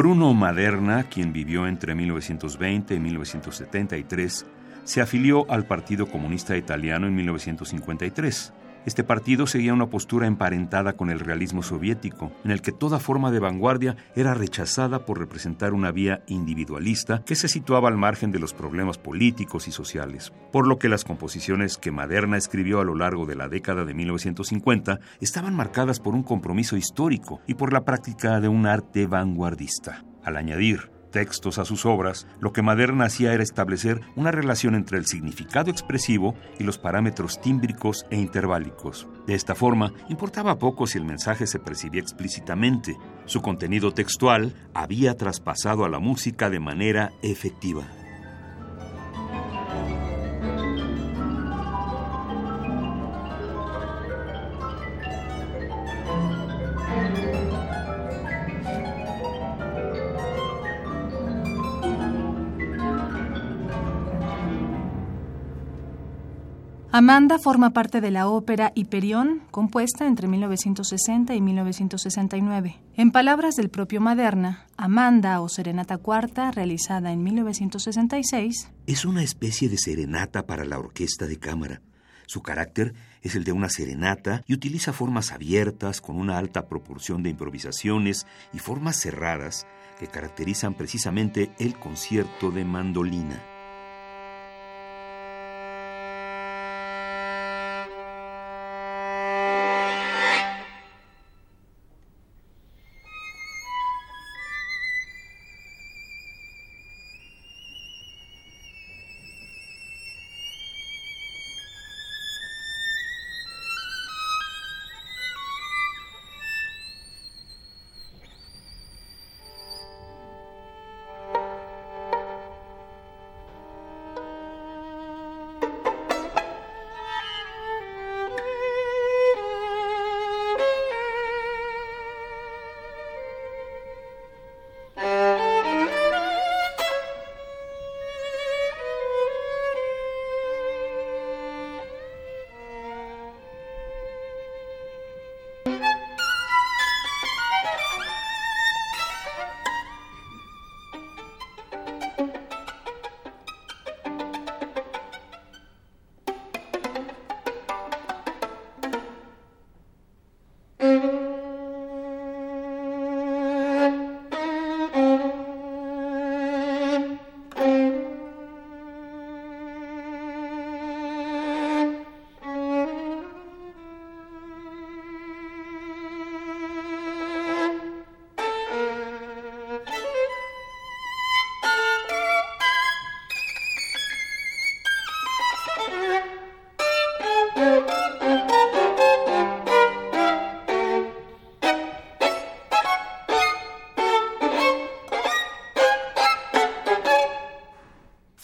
Bruno Maderna, quien vivió entre 1920 y 1973, se afilió al Partido Comunista Italiano en 1953. Este partido seguía una postura emparentada con el realismo soviético, en el que toda forma de vanguardia era rechazada por representar una vía individualista que se situaba al margen de los problemas políticos y sociales, por lo que las composiciones que Maderna escribió a lo largo de la década de 1950 estaban marcadas por un compromiso histórico y por la práctica de un arte vanguardista. Al añadir textos a sus obras, lo que Maderna hacía era establecer una relación entre el significado expresivo y los parámetros tímbricos e interválicos. De esta forma, importaba poco si el mensaje se percibía explícitamente. Su contenido textual había traspasado a la música de manera efectiva. Amanda forma parte de la ópera Hiperión, compuesta entre 1960 y 1969. En palabras del propio Maderna, Amanda o Serenata Cuarta, realizada en 1966, es una especie de serenata para la orquesta de cámara. Su carácter es el de una serenata y utiliza formas abiertas con una alta proporción de improvisaciones y formas cerradas que caracterizan precisamente el concierto de mandolina.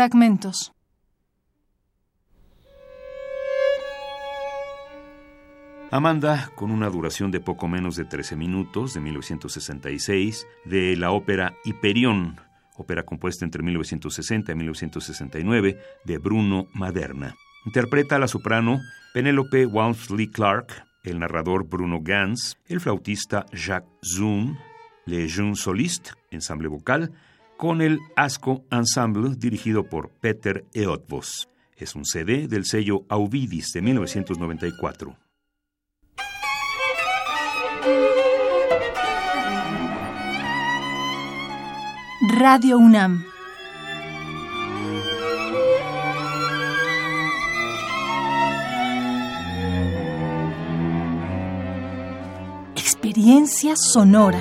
Fragmentos. Amanda, con una duración de poco menos de 13 minutos, de 1966, de la ópera Hiperión, ópera compuesta entre 1960 y 1969, de Bruno Maderna. Interpreta a la soprano Penelope Walmsley Clark, el narrador Bruno Gans, el flautista Jacques Zoom, Le Jeune Soliste, ensamble vocal, con el Asco Ensemble dirigido por Peter Eötvös. Es un CD del sello Auvidis de 1994. Radio UNAM. Experiencia sonora.